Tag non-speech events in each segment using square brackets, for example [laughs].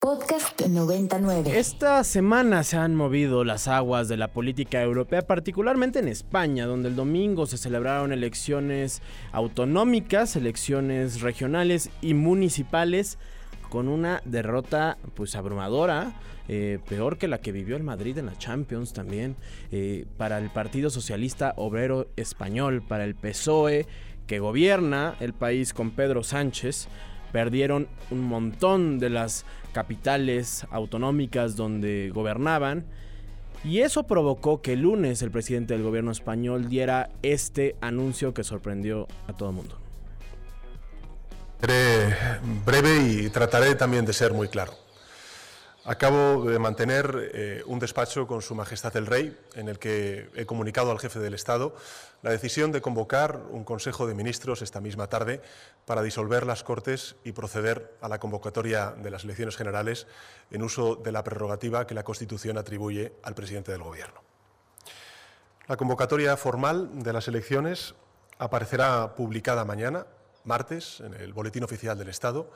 Podcast 99. Esta semana se han movido las aguas de la política europea, particularmente en España, donde el domingo se celebraron elecciones autonómicas, elecciones regionales y municipales, con una derrota pues abrumadora, eh, peor que la que vivió el Madrid en la Champions también, eh, para el Partido Socialista Obrero Español, para el PSOE, que gobierna el país con Pedro Sánchez perdieron un montón de las capitales autonómicas donde gobernaban. Y eso provocó que el lunes el presidente del gobierno español diera este anuncio que sorprendió a todo el mundo. Seré breve y trataré también de ser muy claro. Acabo de mantener eh, un despacho con Su Majestad el Rey en el que he comunicado al jefe del Estado la decisión de convocar un Consejo de Ministros esta misma tarde para disolver las Cortes y proceder a la convocatoria de las elecciones generales en uso de la prerrogativa que la Constitución atribuye al presidente del Gobierno. La convocatoria formal de las elecciones aparecerá publicada mañana, martes, en el Boletín Oficial del Estado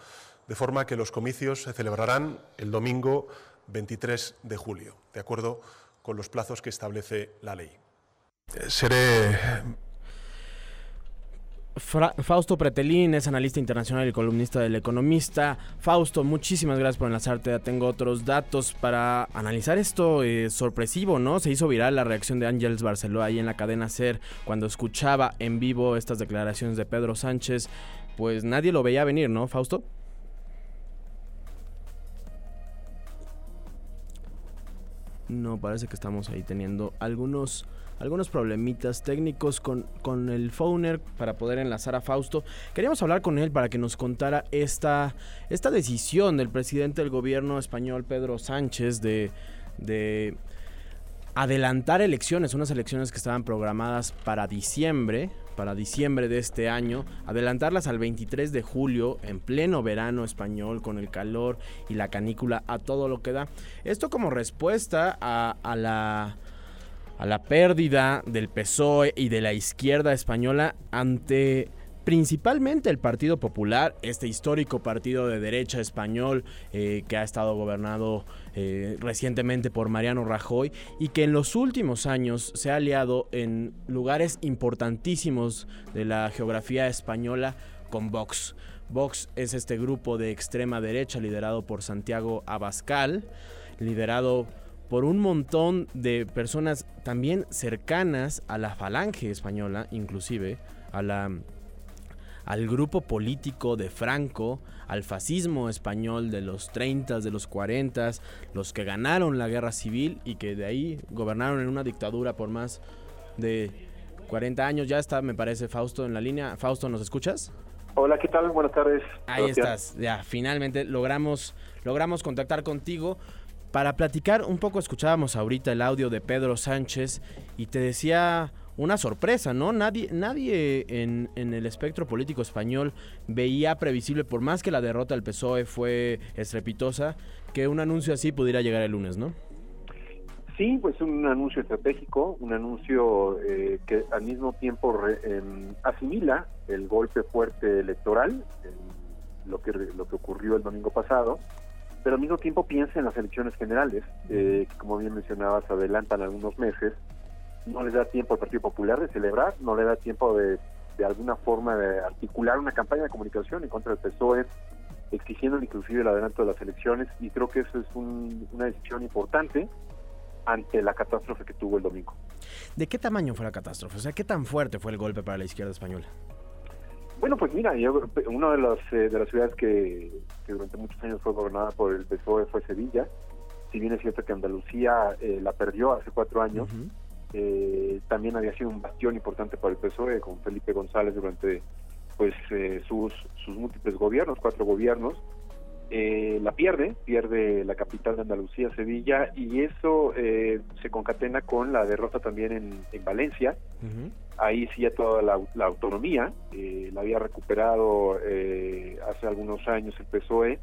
de forma que los comicios se celebrarán el domingo 23 de julio, de acuerdo con los plazos que establece la ley. Eh, seré Fausto Pretelín es analista internacional y columnista del Economista. Fausto, muchísimas gracias por enlazarte. tengo otros datos para analizar esto eh, sorpresivo, ¿no? Se hizo viral la reacción de Ángels Barceló ahí en la cadena SER cuando escuchaba en vivo estas declaraciones de Pedro Sánchez. Pues nadie lo veía venir, ¿no, Fausto? No, parece que estamos ahí teniendo algunos, algunos problemitas técnicos con, con el phoner para poder enlazar a Fausto. Queríamos hablar con él para que nos contara esta, esta decisión del presidente del gobierno español, Pedro Sánchez, de, de adelantar elecciones, unas elecciones que estaban programadas para diciembre, para diciembre de este año, adelantarlas al 23 de julio en pleno verano español con el calor y la canícula a todo lo que da. Esto como respuesta a, la a la pérdida del PSOE y de la izquierda española ante principalmente el Partido Popular, este histórico partido de derecha español eh, que ha estado gobernado eh, recientemente por Mariano Rajoy y que en los últimos años se ha aliado en lugares importantísimos de la geografía española con Vox. Vox es este grupo de extrema derecha liderado por Santiago Abascal, liderado por un montón de personas también cercanas a la falange española, inclusive a la al grupo político de Franco, al fascismo español de los 30, de los 40, los que ganaron la guerra civil y que de ahí gobernaron en una dictadura por más de 40 años. Ya está, me parece, Fausto en la línea. Fausto, ¿nos escuchas? Hola, ¿qué tal? Buenas tardes. Ahí estás, ya, finalmente logramos, logramos contactar contigo. Para platicar un poco, escuchábamos ahorita el audio de Pedro Sánchez y te decía una sorpresa, ¿no? Nadie, nadie en, el espectro político español veía previsible, por más que la derrota del PSOE fue estrepitosa, que un anuncio así pudiera llegar el lunes, ¿no? Sí, pues un anuncio estratégico, un anuncio eh, que al mismo tiempo em, asimila el golpe fuerte electoral, lo, que, lo que ocurrió el domingo pasado, pero al mismo tiempo piensa en las elecciones generales, eh, que como bien mencionabas adelantan algunos meses, no le da tiempo al Partido Popular de celebrar, no le da tiempo de, de alguna forma de articular una campaña de comunicación en contra del PSOE, exigiendo inclusive el adelanto de las elecciones, y creo que eso es una decisión importante ante la catástrofe que tuvo el domingo. ¿De qué tamaño fue la catástrofe? O sea, ¿qué tan fuerte fue el golpe para la izquierda española? Bueno, pues mira, una de las, eh, de las ciudades que, durante muchos años fue gobernada por el PSOE fue Sevilla. Si bien es cierto que Andalucía eh, la perdió hace cuatro años, eh, también había sido un bastión importante para el PSOE con Felipe González durante pues eh, sus, sus múltiples gobiernos, cuatro gobiernos. Eh, la pierde, pierde la capital de Andalucía, Sevilla, y eso eh, se concatena con la derrota también en, Valencia. Ahí sí ya toda la, autonomía, la había recuperado hace algunos años el PSOE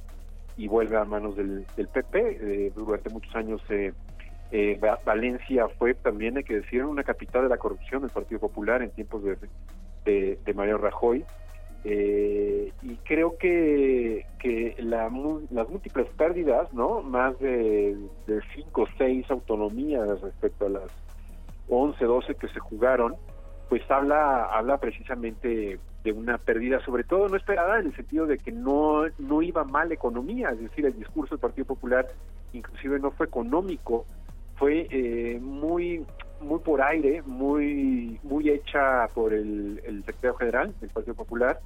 y vuelve a manos del, del PP. durante muchos años eh, Valencia fue también, hay que decir, una capital de la corrupción del Partido Popular en tiempos de, de, Mario Rajoy. Eh, y creo que, que las múltiples pérdidas, ¿no? Más de, de cinco o seis autonomías respecto a las 11, 12 que se jugaron, pues habla, habla precisamente de una pérdida, sobre todo no esperada, en el sentido de que no, no iba mal economía, es decir, el discurso del Partido Popular inclusive no fue económico, fue eh, muy muy por aire, muy muy hecha por el, el secretario general del Partido Popular,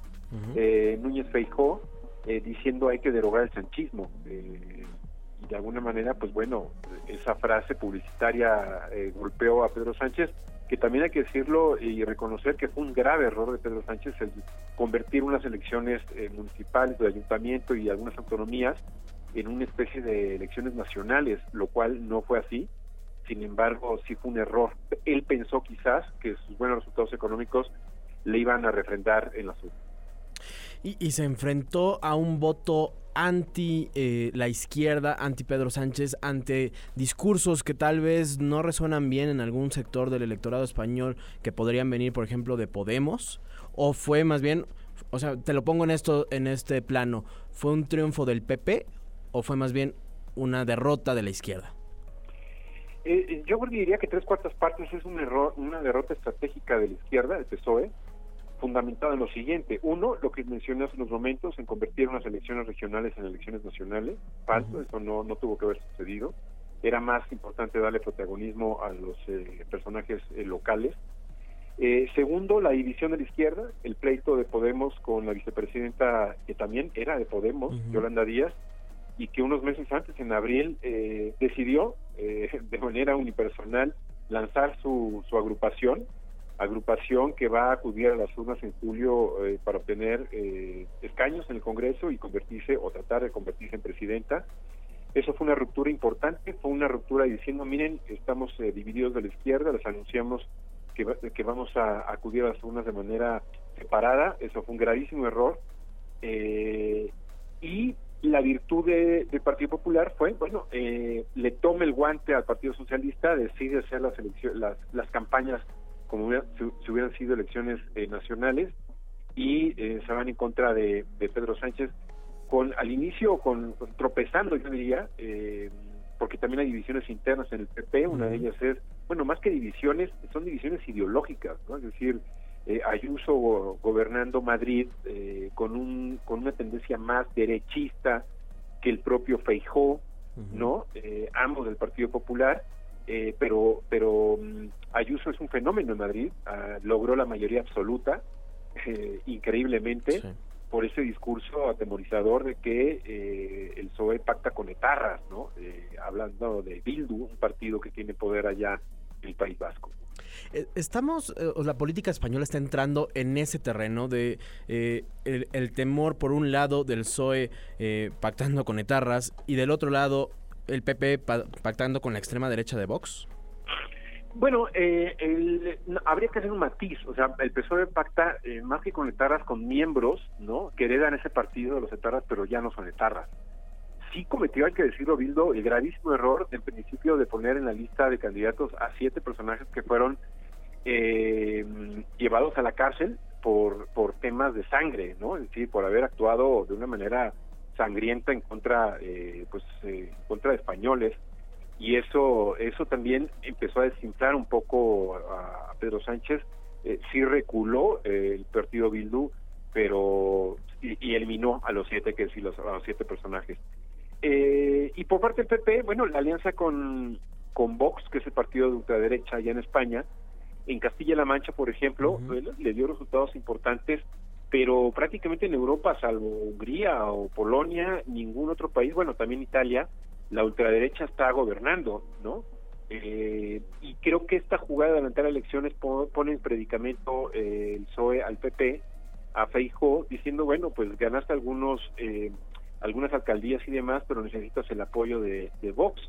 eh, Núñez Feijó, eh, diciendo hay que derogar el sanchismo. y de alguna manera, pues bueno, esa frase publicitaria golpeó a Pedro Sánchez, que también hay que decirlo y reconocer que fue un grave error de Pedro Sánchez el convertir unas elecciones eh, municipales, de ayuntamiento y algunas autonomías en una especie de elecciones nacionales, lo cual no fue así. Sin embargo, sí fue un error. Él pensó quizás que sus buenos resultados económicos le iban a refrendar en la. Y, y, se enfrentó a un voto anti eh, la izquierda, anti Pedro Sánchez, ante discursos que tal vez no resuenan bien en algún sector del electorado español que podrían venir, por ejemplo, de Podemos, o fue más bien, o sea, te lo pongo en esto, en este plano, ¿fue un triunfo del PP o fue más bien una derrota de la izquierda? Eh, yo diría que tres cuartas partes es un error, una derrota estratégica de la izquierda, el PSOE, fundamentado en lo siguiente. Uno, lo que mencioné hace unos momentos, en convertir unas elecciones regionales en elecciones nacionales. Falso, eso no, no tuvo que haber sucedido. Era más importante darle protagonismo a los eh, personajes eh, locales. Eh, segundo, la división de la izquierda, el pleito de Podemos con la vicepresidenta, que también era de Podemos, Yolanda Díaz, y que unos meses antes, en abril, decidió [laughs] de manera unipersonal lanzar su, su agrupación, agrupación que va a acudir a las urnas en julio eh, para obtener eh, escaños en el Congreso y convertirse o tratar de convertirse en presidenta. Eso fue una ruptura importante, fue una ruptura diciendo, miren, estamos eh, divididos de la izquierda, les anunciamos que, que vamos a acudir a las urnas de manera separada, eso fue un gravísimo error. y la virtud del Partido Popular fue, bueno, le toma el guante al Partido Socialista, decide hacer las, las, las campañas como si, hubieran sido elecciones eh, nacionales y eh, se van en contra de, Pedro Sánchez con al inicio con, tropezando yo diría eh, porque también hay divisiones internas en el PP una de ellas es bueno más que divisiones son divisiones ideológicas ¿no? es decir Ayuso gobernando Madrid con un con una tendencia más derechista que el propio Feijó no ambos del Partido Popular eh, pero pero mm, Ayuso es un fenómeno en Madrid, ah, logró la mayoría absoluta, [laughs] eh, increíblemente, por ese discurso atemorizador de que eh, el PSOE pacta con etarras, ¿no? hablando de Bildu, un partido que tiene poder allá en el País Vasco. Estamos, la política española está entrando en ese terreno de el, el, temor, por un lado, del PSOE pactando con etarras y del otro lado el PP pactando con la extrema derecha de Vox? Bueno, eh, habría que hacer un matiz, o sea, el PSOE pacta eh, más que con etarras con miembros, ¿no? Que heredan ese partido de los etarras, pero ya no son etarras. Sí cometió, hay que decirlo, Bildo, el gravísimo error en principio de poner en la lista de candidatos a siete personajes que fueron eh, llevados a la cárcel por, por temas de sangre, ¿no? Es decir, por haber actuado de una manera sangrienta en contra eh, pues eh, contra de españoles. Y eso eso también empezó a desinflar un poco a, Pedro Sánchez. Eh, sí reculó eh, el partido Bildu pero y, eliminó a los siete que sí a los siete personajes y por parte del PP bueno la alianza con con Vox que es el partido de ultraderecha allá en España en Castilla-La Mancha por ejemplo le dio resultados importantes pero prácticamente en Europa, salvo Hungría o Polonia, ningún otro país, bueno, también Italia, la ultraderecha está gobernando, ¿no? Eh, y creo que esta jugada de adelantar elecciones pone en predicamento eh, el PSOE al PP, a Feijóo, diciendo, bueno, pues ganaste algunos eh, algunas alcaldías y demás, pero necesitas el apoyo de, de Vox.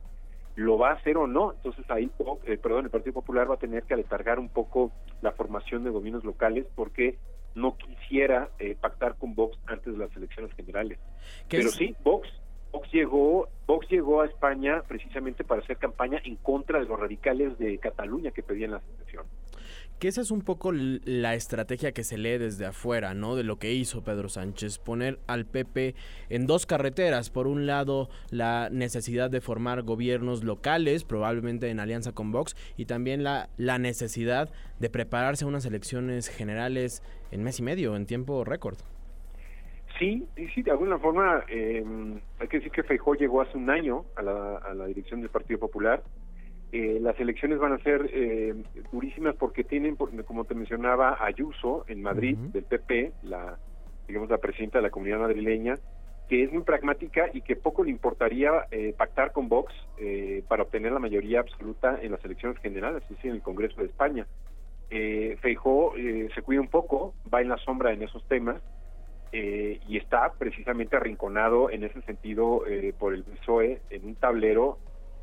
¿Lo va a hacer o no? Entonces ahí, perdón, el Partido Popular va a tener que aletargar un poco la formación de gobiernos locales porque no quisiera eh, pactar con Vox antes de las elecciones generales. Pero sí, Vox, Vox llegó, Vox llegó a España precisamente para hacer campaña en contra de los radicales de Cataluña que pedían la secesión. Que esa es un poco la estrategia que se lee desde afuera, ¿no? De lo que hizo Pedro Sánchez, poner al PP en dos carreteras. Por un lado, la necesidad de formar gobiernos locales, probablemente en alianza con Vox, y también la, la necesidad de prepararse a unas elecciones generales en mes y medio, en tiempo récord. Sí, sí, de alguna forma, em, hay que decir que Feijó llegó hace un año a la, a la dirección del Partido Popular eh, las elecciones van a ser eh, durísimas porque tienen, como te mencionaba, Ayuso en Madrid, del PP, la digamos la presidenta de la comunidad madrileña, que es muy pragmática y que poco le importaría eh, pactar con Vox para obtener la mayoría absoluta en las elecciones generales, es decir, en el Congreso de España. Eh, Feijó se cuida un poco, va en la sombra en esos temas y está precisamente arrinconado en ese sentido por el PSOE en un tablero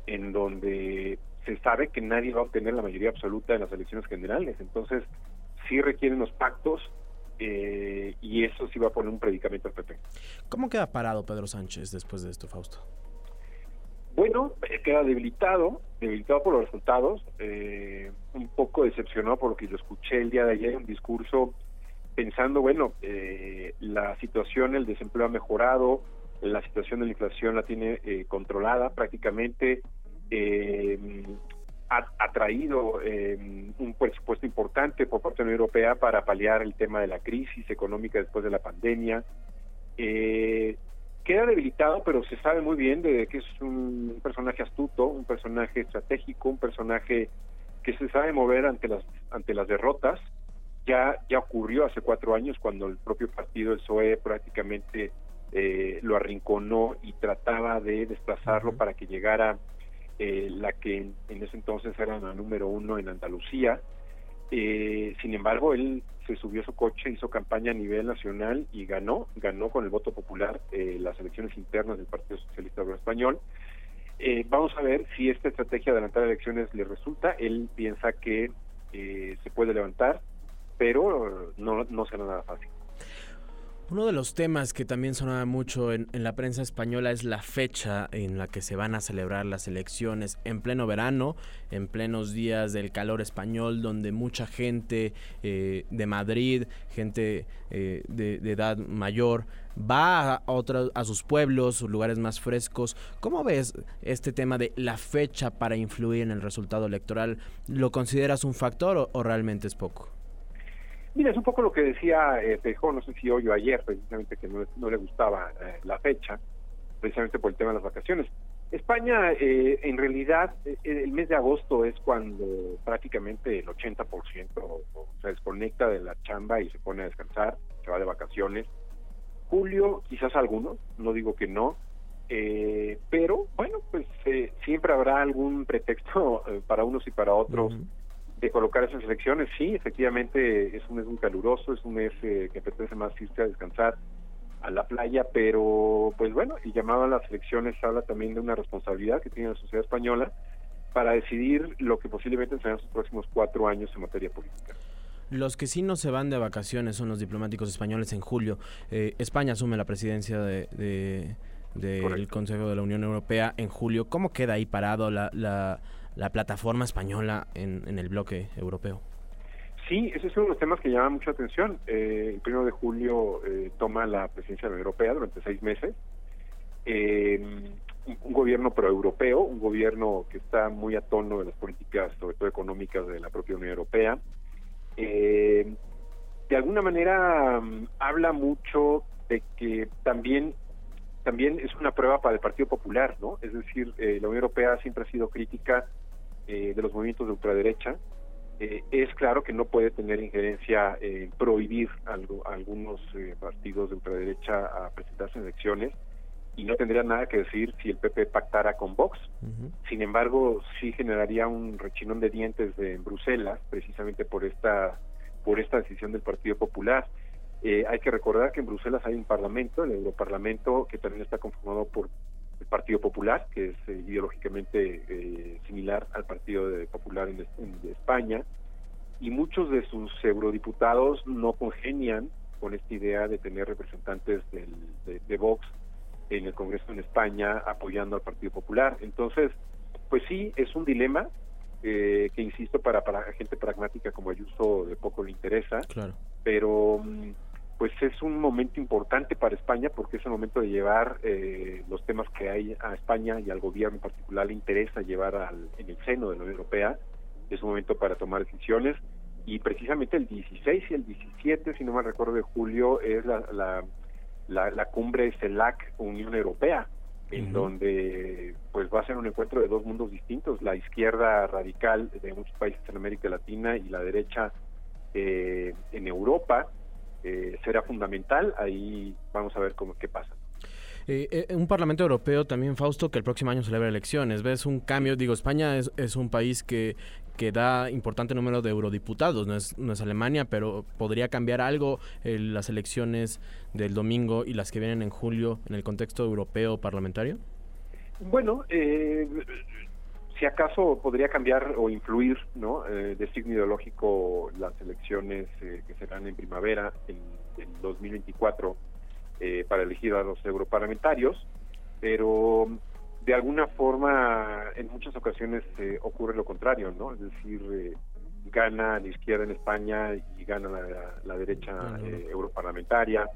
en donde se sabe que nadie va a obtener la mayoría absoluta en las elecciones generales. Entonces, sí requieren los pactos eh, y eso sí va a poner un predicamento al PP. ¿Cómo queda parado Pedro Sánchez después de esto, Fausto? Bueno, eh, queda debilitado, debilitado por los resultados, eh, un poco decepcionado por lo que yo escuché el día de ayer, un discurso pensando, bueno, la situación, el desempleo ha mejorado, la situación de la inflación la tiene controlada prácticamente, eh, ha, traído eh, un presupuesto importante por parte de la Unión Europea para paliar el tema de la crisis económica después de la pandemia. Eh, queda debilitado, pero se sabe muy bien de que es un personaje astuto, un personaje estratégico, un personaje que se sabe mover ante las ante las derrotas. Ya ya ocurrió hace cuatro años cuando el propio partido, el PSOE, prácticamente eh, lo arrinconó y trataba de desplazarlo para que llegara eh, la que en, ese entonces era la número uno en Andalucía. Eh, sin embargo, él se subió a su coche, hizo campaña a nivel nacional y ganó, ganó con el voto popular eh, las elecciones internas del Partido Socialista Obrero Español. vamos a ver si esta estrategia de adelantar elecciones le resulta. Él piensa que se puede levantar, pero no, no será nada fácil. Uno de los temas que también sonaba mucho en, la prensa española es la fecha en la que se van a celebrar las elecciones en pleno verano, en plenos días del calor español, donde mucha gente eh, de Madrid, gente eh, de, edad mayor, va a, otros, a sus pueblos, sus lugares más frescos. ¿Cómo ves este tema de la fecha para influir en el resultado electoral? ¿Lo consideras un factor o realmente es poco? Mira, es un poco lo que decía eh, no sé si hoy o ayer, precisamente que no, le gustaba eh, la fecha, precisamente por el tema de las vacaciones. España, eh, en realidad, eh, el mes de agosto es cuando prácticamente el 80% se desconecta de la chamba y se pone a descansar, se va de vacaciones. Julio, quizás algunos, no digo que no, pero bueno, pues siempre habrá algún pretexto para unos y para otros de colocar esas elecciones. Sí, efectivamente es un mes muy caluroso, es un mes eh, que apetece más irse a descansar a la playa, pero pues bueno, el llamado a las elecciones habla también de una responsabilidad que tiene la sociedad española para decidir lo que posiblemente serán sus próximos cuatro años en materia política. Los que sí no se van de vacaciones son los diplomáticos españoles en julio. Eh, España asume la presidencia de, del Consejo de la Unión Europea en julio. ¿Cómo queda ahí parado la, la la plataforma española en, el bloque europeo. Sí, ese es uno de los temas que llama mucha atención. Eh, el primero de julio eh, toma la presidencia de la Unión Europea durante seis meses. Eh, un, gobierno proeuropeo, un gobierno que está muy a tono de las políticas, sobre todo económicas, de la propia Unión Europea. de alguna manera mm, habla mucho de que también también es una prueba para el Partido Popular, ¿no? Es decir, la Unión Europea siempre ha sido crítica eh, de los movimientos de ultraderecha, eh, es claro que no puede tener injerencia en prohibir algo, a algunos eh, partidos de ultraderecha a presentarse en elecciones y no tendría nada que decir si el PP pactara con Vox. Sin embargo, sí generaría un rechinón de dientes de Bruselas, precisamente por esta por esta decisión del Partido Popular. hay que recordar que en Bruselas hay un parlamento, el Europarlamento, que también está conformado por Partido Popular, que es eh, ideológicamente eh, similar al Partido Popular en, España, y muchos de sus eurodiputados no congenian con esta idea de tener representantes de, Vox en el Congreso en España apoyando al Partido Popular. Entonces, pues sí, es un dilema. eh, que insisto, para, para gente pragmática como Ayuso de poco le interesa, claro. pero mm, pues es un momento importante para España porque es el momento de llevar eh, los temas que hay a España y al gobierno en particular le interesa llevar al, en el seno de la Unión Europea. Es un momento para tomar decisiones. Y precisamente el 16 y el 17, si no me recuerdo, de julio es la, la, la, cumbre CELAC Unión Europea, en donde pues va a ser un encuentro de dos mundos distintos, la izquierda radical de muchos países en América Latina y la derecha eh, en Europa eh, será fundamental. Ahí vamos a ver cómo qué pasa. Eh, eh, un Parlamento Europeo también, Fausto, que el próximo año celebra elecciones. ¿Ves un cambio? Digo, España es, es un país que, que da importante número de eurodiputados, no es, no es Alemania, pero podría cambiar algo las elecciones del domingo y las que vienen en julio en el contexto europeo parlamentario? Bueno, eh, si acaso podría cambiar o influir ¿no? Eh, de signo ideológico las elecciones eh, que serán en primavera, en, 2024, eh, para elegir a los europarlamentarios, pero de alguna forma en muchas ocasiones ocurre lo contrario, ¿no? Es decir, gana la izquierda en España y gana la, derecha europarlamentaria,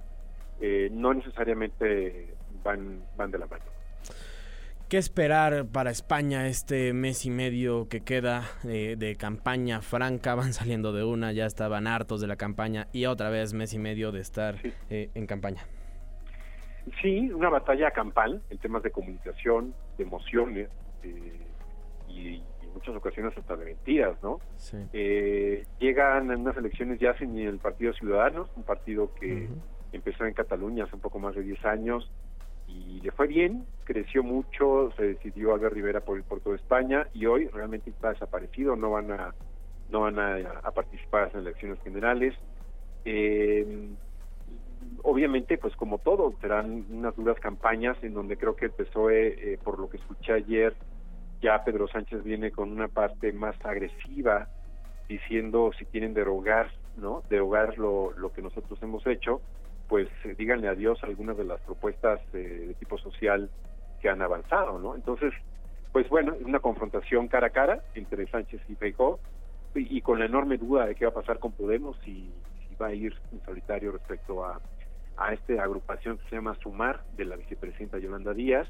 no necesariamente van, van de la mano. ¿Qué esperar para España este mes y medio que queda eh, de campaña franca? [laughs] Van saliendo de una, ya estaban hartos de la campaña y otra vez mes y medio de estar eh, en campaña. Sí, una batalla campal en temas de comunicación, de emociones eh, y, en muchas ocasiones hasta de mentiras, ¿no? llegan unas elecciones ya sin el Partido Ciudadanos, un partido que empezó en Cataluña hace un poco más de 10 años y le fue bien, creció mucho, se decidió Albert Rivera por ir por toda España y hoy realmente está desaparecido, no van a no van a, participar en las elecciones generales. Eh, obviamente, pues como todo, serán unas duras campañas en donde creo que el PSOE, eh, por lo que escuché ayer, ya Pedro Sánchez viene con una parte más agresiva, diciendo si quieren derogar, ¿no? Derogar lo, lo que nosotros hemos hecho pues eh, díganle adiós a algunas de las propuestas eh, de tipo social que han avanzado, ¿no? Entonces, pues bueno, una confrontación cara a cara entre Sánchez y Feijóo y, con la enorme duda de qué va a pasar con Podemos y si va a ir en solitario respecto a, a esta agrupación que se llama Sumar de la vicepresidenta Yolanda Díaz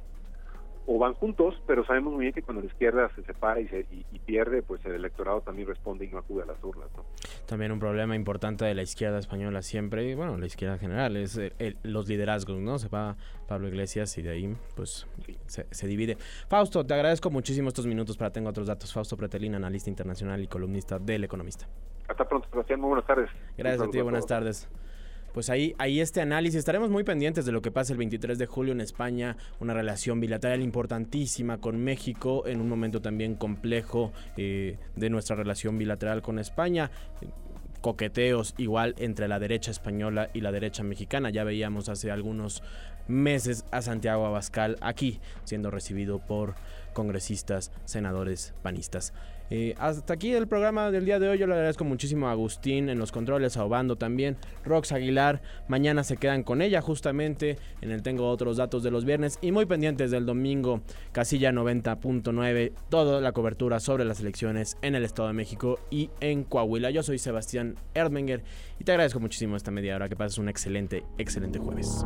o van juntos, pero sabemos muy bien que cuando la izquierda se separa y, se, y, pierde, pues el electorado también responde y no acude a las urnas. ¿no? También un problema importante de la izquierda española siempre, y bueno, la izquierda en general, es los liderazgos, ¿no? Se va Pablo Iglesias y de ahí, pues, se, divide. Fausto, te agradezco muchísimo estos minutos para Tengo Otros Datos. Fausto Pretelín, analista internacional y columnista del Economista. Hasta pronto, Sebastián. Muy buenas tardes. Gracias a ti, buenas tardes pues ahí, ahí este análisis. Estaremos muy pendientes de lo que pasa el 23 de julio en España, una relación bilateral importantísima con México, en un momento también complejo eh, de nuestra relación bilateral con España coqueteos igual entre la derecha española y la derecha mexicana. Ya veíamos hace algunos meses a Santiago Abascal aquí siendo recibido por congresistas, senadores, panistas. Eh, hasta aquí el programa del día de hoy. Yo le agradezco muchísimo a Agustín en los controles, a Obando también. Rox Aguilar, mañana se quedan con ella justamente. En el Tengo otros datos de los viernes y muy pendientes del domingo, casilla 90.9. Toda la cobertura sobre las elecciones en el Estado de México y en Coahuila. Yo soy Sebastián Erdmenger y te agradezco muchísimo esta media hora. Que pases un excelente, excelente jueves.